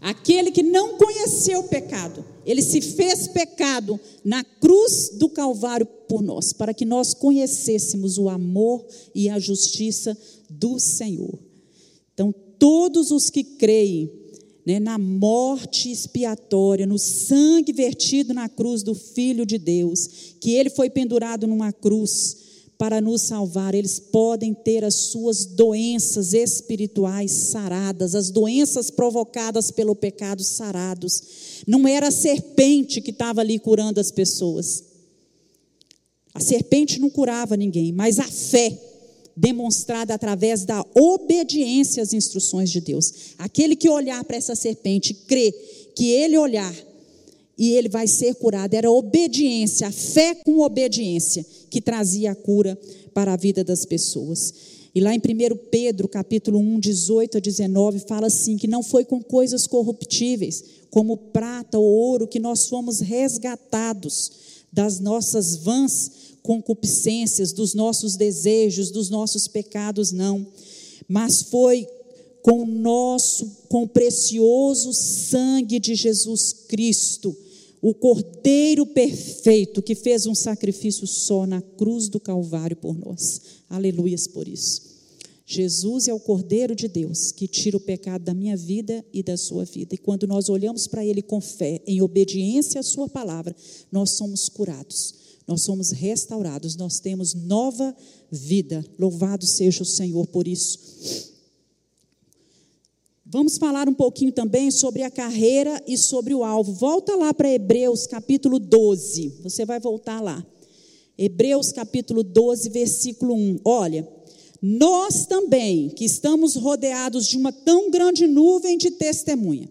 Aquele que não conheceu o pecado, ele se fez pecado na cruz do Calvário por nós, para que nós conhecêssemos o amor e a justiça do Senhor. Então, todos os que creem né, na morte expiatória, no sangue vertido na cruz do Filho de Deus, que ele foi pendurado numa cruz para nos salvar, eles podem ter as suas doenças espirituais saradas, as doenças provocadas pelo pecado sarados. Não era a serpente que estava ali curando as pessoas. A serpente não curava ninguém, mas a fé demonstrada através da obediência às instruções de Deus. Aquele que olhar para essa serpente, crê que ele olhar e ele vai ser curado, era a obediência, a fé com obediência que trazia a cura para a vida das pessoas. E lá em 1 Pedro, capítulo 1, 18 a 19, fala assim: que não foi com coisas corruptíveis, como prata ou ouro, que nós fomos resgatados das nossas vãs concupiscências, dos nossos desejos, dos nossos pecados, não. Mas foi com o nosso, com o precioso sangue de Jesus Cristo, o Cordeiro perfeito que fez um sacrifício só na cruz do Calvário por nós. Aleluias por isso. Jesus é o Cordeiro de Deus que tira o pecado da minha vida e da sua vida. E quando nós olhamos para Ele com fé, em obediência à Sua palavra, nós somos curados nós somos restaurados, nós temos nova vida. Louvado seja o Senhor por isso. Vamos falar um pouquinho também sobre a carreira e sobre o alvo. Volta lá para Hebreus capítulo 12. Você vai voltar lá. Hebreus capítulo 12, versículo 1. Olha, nós também, que estamos rodeados de uma tão grande nuvem de testemunha,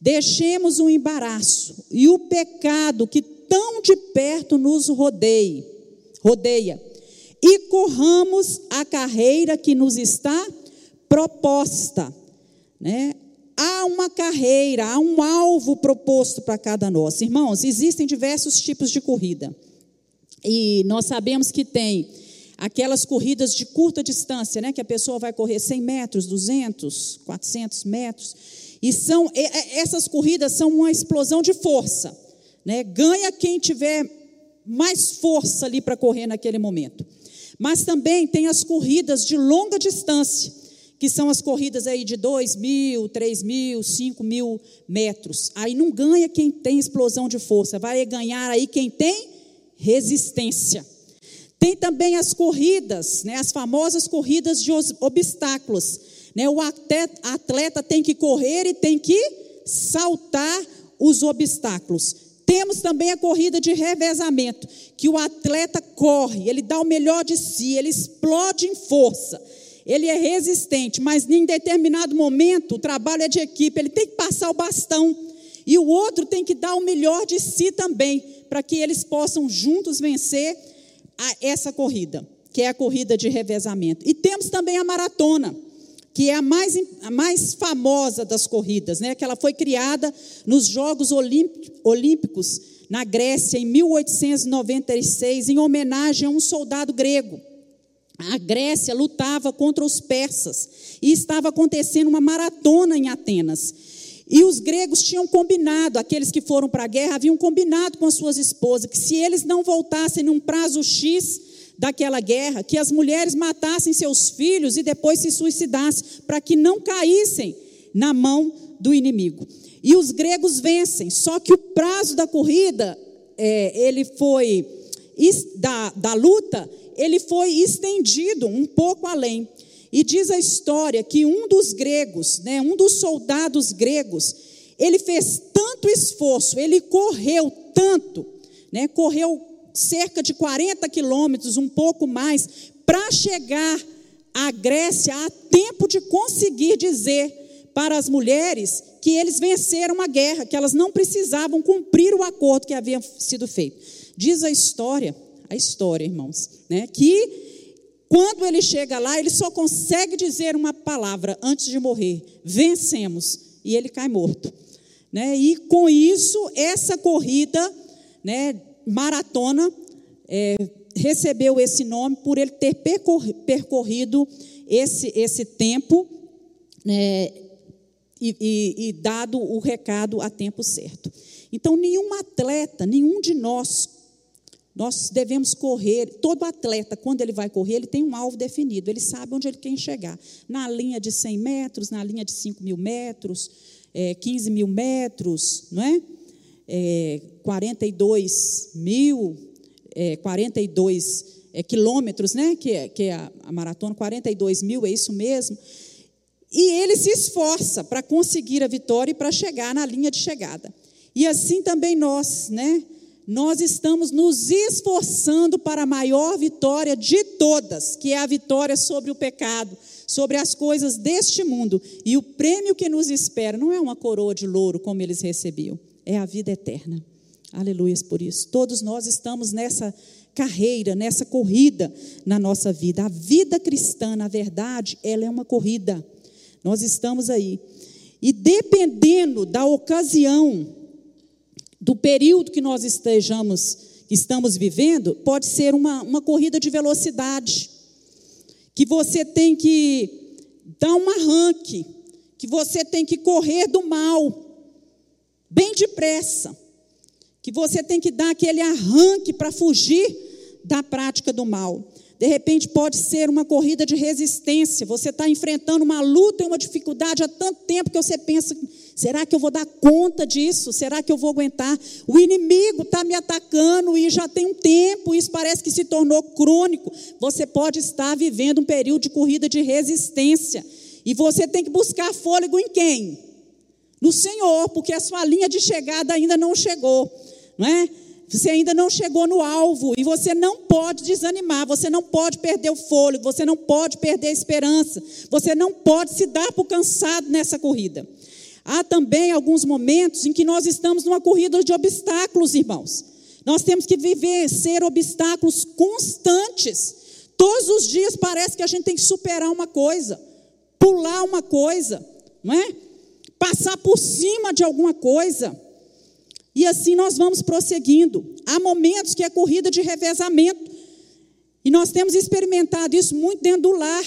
deixemos o embaraço e o pecado que tão de perto nos rodeie, rodeia, e corramos a carreira que nos está proposta, né? Há uma carreira, há um alvo proposto para cada nós. Irmãos, existem diversos tipos de corrida. E nós sabemos que tem aquelas corridas de curta distância, né, que a pessoa vai correr 100 metros, 200, 400 metros. E são essas corridas são uma explosão de força. Né? Ganha quem tiver mais força ali para correr naquele momento. Mas também tem as corridas de longa distância, que são as corridas aí de 2 mil, 3 mil, 5 mil metros. Aí não ganha quem tem explosão de força, vai ganhar aí quem tem resistência. Tem também as corridas, né, as famosas corridas de obstáculos. Né, o atleta tem que correr e tem que saltar os obstáculos. Temos também a corrida de revezamento, que o atleta corre, ele dá o melhor de si, ele explode em força. Ele é resistente, mas em determinado momento o trabalho é de equipe, ele tem que passar o bastão. E o outro tem que dar o melhor de si também, para que eles possam juntos vencer essa corrida, que é a corrida de revezamento. E temos também a maratona que é a mais, a mais famosa das corridas, né? que ela foi criada nos Jogos Olímpicos na Grécia em 1896, em homenagem a um soldado grego. A Grécia lutava contra os persas e estava acontecendo uma maratona em Atenas. E os gregos tinham combinado, aqueles que foram para a guerra haviam combinado com as suas esposas que se eles não voltassem num prazo X, daquela guerra, que as mulheres matassem seus filhos e depois se suicidassem, para que não caíssem na mão do inimigo. E os gregos vencem, só que o prazo da corrida, é, ele foi, da, da luta, ele foi estendido um pouco além. E diz a história que um dos gregos, né, um dos soldados gregos, ele fez tanto esforço, ele correu tanto, né, correu cerca de 40 quilômetros, um pouco mais, para chegar à Grécia a tempo de conseguir dizer para as mulheres que eles venceram a guerra, que elas não precisavam cumprir o acordo que havia sido feito. Diz a história, a história, irmãos, né, que quando ele chega lá, ele só consegue dizer uma palavra antes de morrer: vencemos, e ele cai morto. Né? E com isso, essa corrida né, maratona é, recebeu esse nome por ele ter percorrido esse, esse tempo né, e, e, e dado o recado a tempo certo. Então, nenhum atleta, nenhum de nós, nós devemos correr. Todo atleta, quando ele vai correr, ele tem um alvo definido, ele sabe onde ele quer chegar. Na linha de 100 metros, na linha de 5 mil metros, é, 15 mil metros, não é? É 42 mil, é, 42 é, quilômetros, né? Que é, que é a, a maratona, 42 mil, é isso mesmo. E ele se esforça para conseguir a vitória e para chegar na linha de chegada. E assim também nós, né? Nós estamos nos esforçando para a maior vitória de todas, que é a vitória sobre o pecado, sobre as coisas deste mundo. E o prêmio que nos espera não é uma coroa de louro como eles recebiam, é a vida eterna. Aleluias por isso. Todos nós estamos nessa carreira, nessa corrida na nossa vida. A vida cristã, na verdade, ela é uma corrida. Nós estamos aí. E dependendo da ocasião, do período que nós estejamos, estamos vivendo, pode ser uma, uma corrida de velocidade, que você tem que dar um arranque, que você tem que correr do mal, bem depressa, que você tem que dar aquele arranque para fugir da prática do mal. De repente pode ser uma corrida de resistência. Você está enfrentando uma luta e uma dificuldade há tanto tempo que você pensa: será que eu vou dar conta disso? Será que eu vou aguentar? O inimigo está me atacando e já tem um tempo, isso parece que se tornou crônico. Você pode estar vivendo um período de corrida de resistência. E você tem que buscar fôlego em quem? No Senhor, porque a sua linha de chegada ainda não chegou. Não é? Você ainda não chegou no alvo e você não pode desanimar, você não pode perder o fôlego, você não pode perder a esperança, você não pode se dar por cansado nessa corrida. Há também alguns momentos em que nós estamos numa corrida de obstáculos, irmãos. Nós temos que viver, ser obstáculos constantes. Todos os dias parece que a gente tem que superar uma coisa, pular uma coisa, não é? Passar por cima de alguma coisa. E assim nós vamos prosseguindo. Há momentos que é corrida de revezamento. E nós temos experimentado isso muito dentro do lar.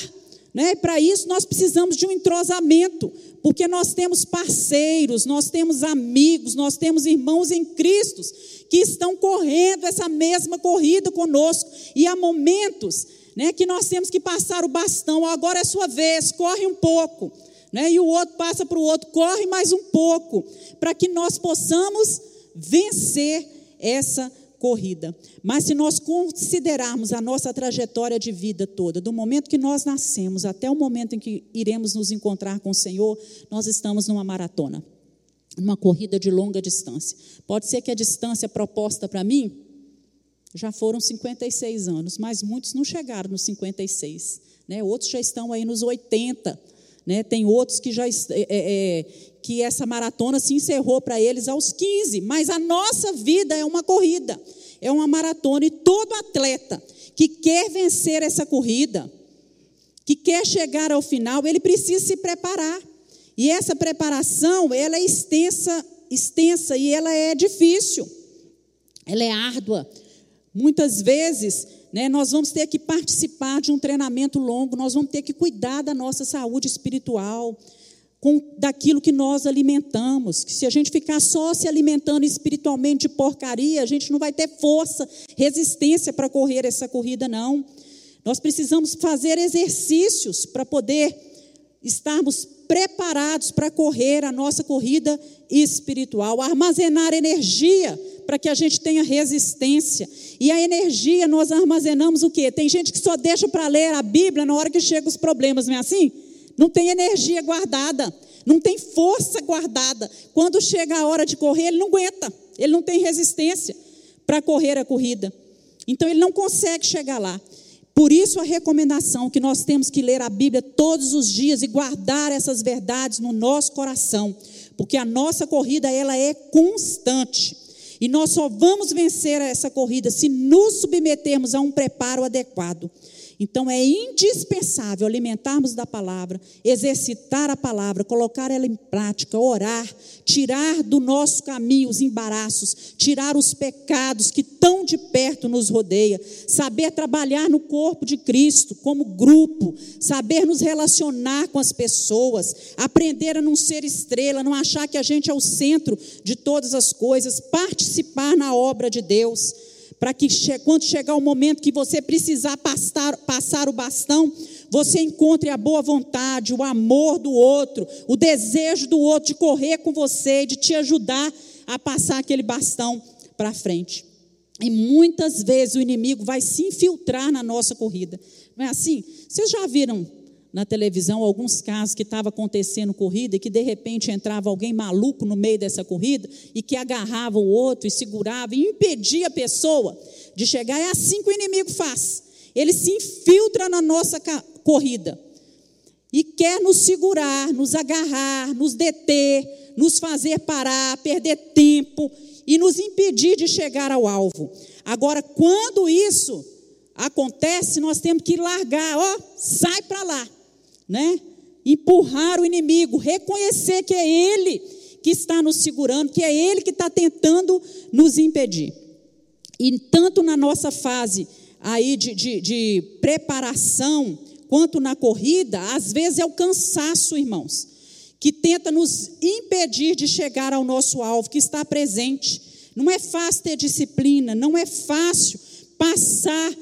Né? Para isso nós precisamos de um entrosamento, porque nós temos parceiros, nós temos amigos, nós temos irmãos em Cristo que estão correndo essa mesma corrida conosco. E há momentos né, que nós temos que passar o bastão. Agora é sua vez, corre um pouco. Né? E o outro passa para o outro, corre mais um pouco, para que nós possamos vencer essa corrida. Mas se nós considerarmos a nossa trajetória de vida toda, do momento que nós nascemos até o momento em que iremos nos encontrar com o Senhor, nós estamos numa maratona, numa corrida de longa distância. Pode ser que a distância proposta para mim já foram 56 anos, mas muitos não chegaram nos 56, né? Outros já estão aí nos 80. Né? Tem outros que já é, é, é, que essa maratona se encerrou para eles aos 15, mas a nossa vida é uma corrida, é uma maratona e todo atleta que quer vencer essa corrida, que quer chegar ao final, ele precisa se preparar. E essa preparação, ela é extensa, extensa e ela é difícil. Ela é árdua. Muitas vezes né, nós vamos ter que participar de um treinamento longo, nós vamos ter que cuidar da nossa saúde espiritual, com, daquilo que nós alimentamos. Que se a gente ficar só se alimentando espiritualmente de porcaria, a gente não vai ter força, resistência para correr essa corrida, não. Nós precisamos fazer exercícios para poder estarmos preparados para correr a nossa corrida espiritual, armazenar energia para que a gente tenha resistência. E a energia nós armazenamos o quê? Tem gente que só deixa para ler a Bíblia na hora que chegam os problemas, não é assim? Não tem energia guardada, não tem força guardada. Quando chega a hora de correr, ele não aguenta, ele não tem resistência para correr a corrida. Então ele não consegue chegar lá. Por isso a recomendação que nós temos que ler a Bíblia todos os dias e guardar essas verdades no nosso coração, porque a nossa corrida ela é constante. E nós só vamos vencer essa corrida se nos submetermos a um preparo adequado. Então é indispensável alimentarmos da palavra, exercitar a palavra, colocar ela em prática, orar, tirar do nosso caminho os embaraços, tirar os pecados que tão de perto nos rodeia, saber trabalhar no corpo de Cristo como grupo, saber nos relacionar com as pessoas, aprender a não ser estrela, não achar que a gente é o centro de todas as coisas, participar na obra de Deus para que quando chegar o momento que você precisar passar, passar o bastão, você encontre a boa vontade, o amor do outro, o desejo do outro de correr com você, de te ajudar a passar aquele bastão para frente. E muitas vezes o inimigo vai se infiltrar na nossa corrida. Não é assim? Vocês já viram na televisão alguns casos que estava acontecendo corrida e que de repente entrava alguém maluco no meio dessa corrida e que agarrava o outro e segurava e impedia a pessoa de chegar. É assim que o inimigo faz. Ele se infiltra na nossa corrida e quer nos segurar, nos agarrar, nos deter, nos fazer parar, perder tempo e nos impedir de chegar ao alvo. Agora, quando isso acontece, nós temos que largar, ó, sai para lá né? Empurrar o inimigo, reconhecer que é ele que está nos segurando, que é ele que está tentando nos impedir. E tanto na nossa fase aí de, de, de preparação, quanto na corrida, às vezes é o cansaço, irmãos, que tenta nos impedir de chegar ao nosso alvo, que está presente. Não é fácil ter disciplina, não é fácil passar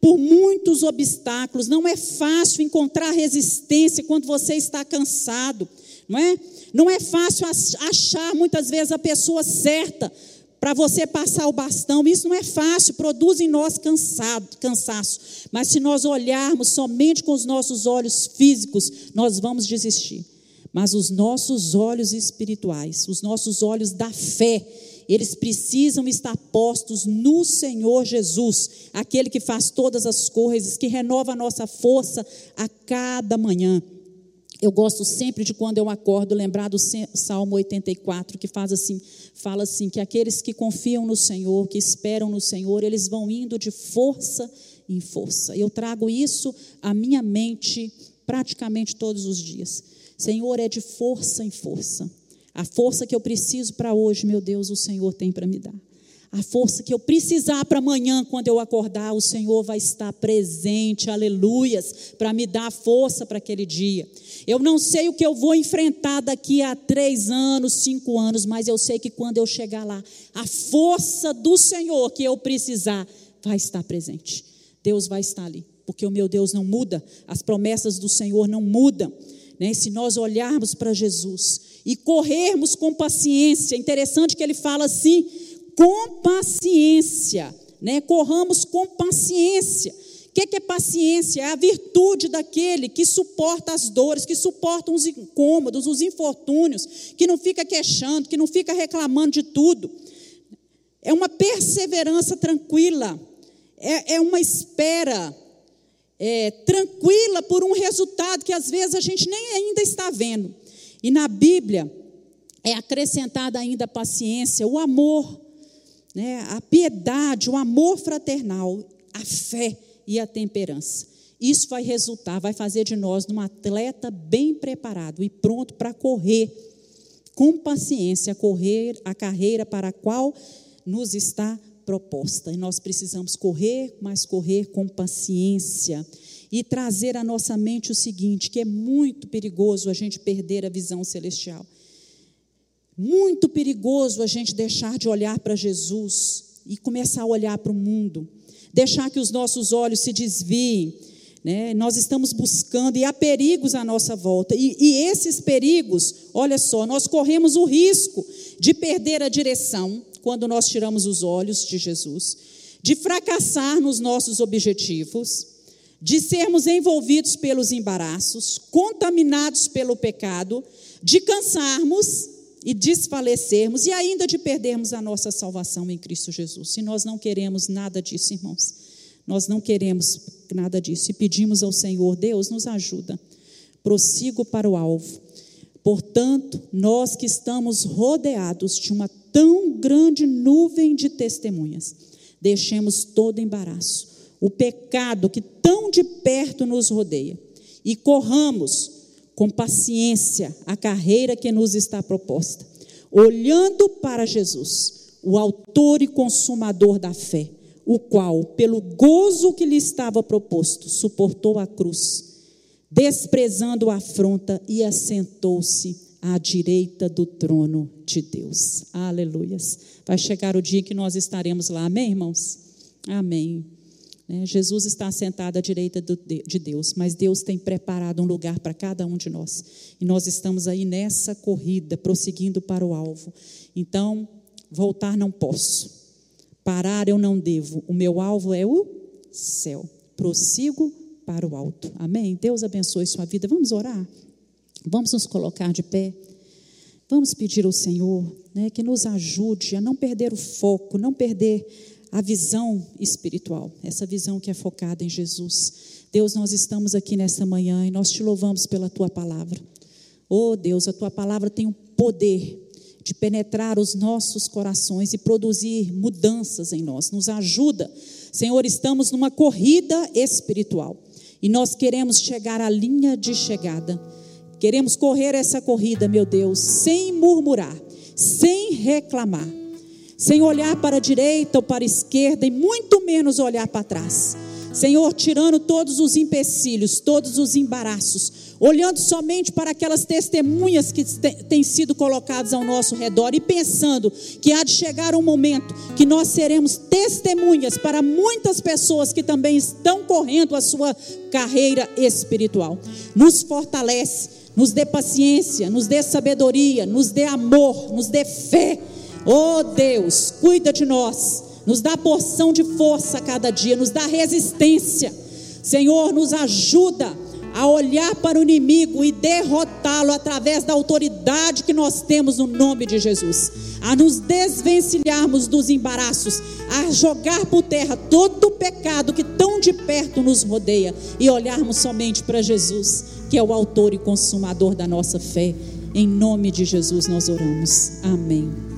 por muitos obstáculos, não é fácil encontrar resistência quando você está cansado, não é? Não é fácil achar muitas vezes a pessoa certa para você passar o bastão. Isso não é fácil, produz em nós cansado, cansaço. Mas se nós olharmos somente com os nossos olhos físicos, nós vamos desistir. Mas os nossos olhos espirituais, os nossos olhos da fé, eles precisam estar postos no Senhor Jesus, aquele que faz todas as coisas, que renova a nossa força a cada manhã. Eu gosto sempre de quando eu acordo lembrar do Salmo 84, que faz assim, fala assim que aqueles que confiam no Senhor, que esperam no Senhor, eles vão indo de força em força. Eu trago isso à minha mente praticamente todos os dias. Senhor, é de força em força. A força que eu preciso para hoje, meu Deus, o Senhor tem para me dar. A força que eu precisar para amanhã, quando eu acordar, o Senhor vai estar presente, aleluias, para me dar força para aquele dia. Eu não sei o que eu vou enfrentar daqui a três anos, cinco anos, mas eu sei que quando eu chegar lá, a força do Senhor que eu precisar vai estar presente. Deus vai estar ali, porque o meu Deus não muda, as promessas do Senhor não mudam. Né? Se nós olharmos para Jesus e corrermos com paciência, interessante que ele fala assim, com paciência, né? corramos com paciência. O que é paciência? É a virtude daquele que suporta as dores, que suporta os incômodos, os infortúnios, que não fica queixando, que não fica reclamando de tudo. É uma perseverança tranquila, é, é uma espera é, tranquila por um resultado que às vezes a gente nem ainda está vendo. E na Bíblia é acrescentada ainda a paciência, o amor, né, a piedade, o amor fraternal, a fé e a temperança. Isso vai resultar, vai fazer de nós um atleta bem preparado e pronto para correr com paciência, correr a carreira para a qual nos está proposta. E nós precisamos correr, mas correr com paciência. E trazer à nossa mente o seguinte: que é muito perigoso a gente perder a visão celestial. Muito perigoso a gente deixar de olhar para Jesus e começar a olhar para o mundo. Deixar que os nossos olhos se desviem. Né? Nós estamos buscando, e há perigos à nossa volta. E, e esses perigos, olha só, nós corremos o risco de perder a direção quando nós tiramos os olhos de Jesus, de fracassar nos nossos objetivos, de sermos envolvidos pelos embaraços, contaminados pelo pecado, de cansarmos e desfalecermos e ainda de perdermos a nossa salvação em Cristo Jesus. E nós não queremos nada disso, irmãos. Nós não queremos nada disso e pedimos ao Senhor, Deus, nos ajuda. Prossigo para o alvo. Portanto, nós que estamos rodeados de uma tão grande nuvem de testemunhas, deixemos todo embaraço, o pecado que tão de perto nos rodeia e corramos com paciência a carreira que nos está proposta, olhando para Jesus, o Autor e Consumador da fé, o qual, pelo gozo que lhe estava proposto, suportou a cruz, desprezando a afronta e assentou-se à direita do trono de Deus. Aleluias. Vai chegar o dia que nós estaremos lá, amém, irmãos? Amém. Né? Jesus está sentado à direita de Deus, mas Deus tem preparado um lugar para cada um de nós. E nós estamos aí nessa corrida, prosseguindo para o alvo. Então, voltar não posso. Parar eu não devo. O meu alvo é o céu. Prossigo para o alto. Amém? Deus abençoe sua vida. Vamos orar? Vamos nos colocar de pé. Vamos pedir ao Senhor né, que nos ajude a não perder o foco, não perder a visão espiritual, essa visão que é focada em Jesus. Deus, nós estamos aqui nessa manhã e nós te louvamos pela tua palavra. Oh Deus, a tua palavra tem o poder de penetrar os nossos corações e produzir mudanças em nós. Nos ajuda. Senhor, estamos numa corrida espiritual e nós queremos chegar à linha de chegada. Queremos correr essa corrida, meu Deus, sem murmurar, sem reclamar sem olhar para a direita ou para a esquerda e muito menos olhar para trás. Senhor, tirando todos os empecilhos, todos os embaraços, olhando somente para aquelas testemunhas que têm sido colocadas ao nosso redor e pensando que há de chegar um momento que nós seremos testemunhas para muitas pessoas que também estão correndo a sua carreira espiritual. Nos fortalece, nos dê paciência, nos dê sabedoria, nos dê amor, nos dê fé Oh Deus, cuida de nós, nos dá porção de força a cada dia, nos dá resistência. Senhor, nos ajuda a olhar para o inimigo e derrotá-lo através da autoridade que nós temos no nome de Jesus. A nos desvencilharmos dos embaraços, a jogar por terra todo o pecado que tão de perto nos rodeia e olharmos somente para Jesus, que é o autor e consumador da nossa fé. Em nome de Jesus nós oramos. Amém.